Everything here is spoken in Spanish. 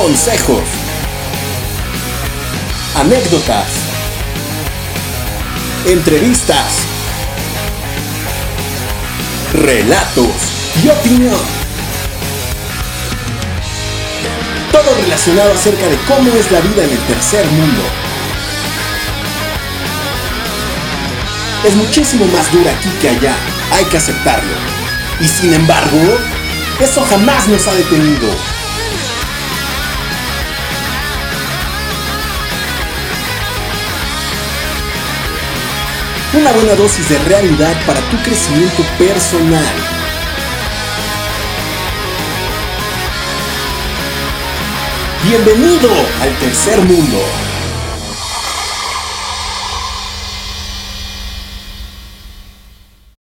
consejos, anécdotas, entrevistas, relatos y opinión. Todo relacionado acerca de cómo es la vida en el tercer mundo. Es muchísimo más dura aquí que allá, hay que aceptarlo. Y sin embargo, eso jamás nos ha detenido. Una buena dosis de realidad para tu crecimiento personal. Bienvenido al tercer mundo.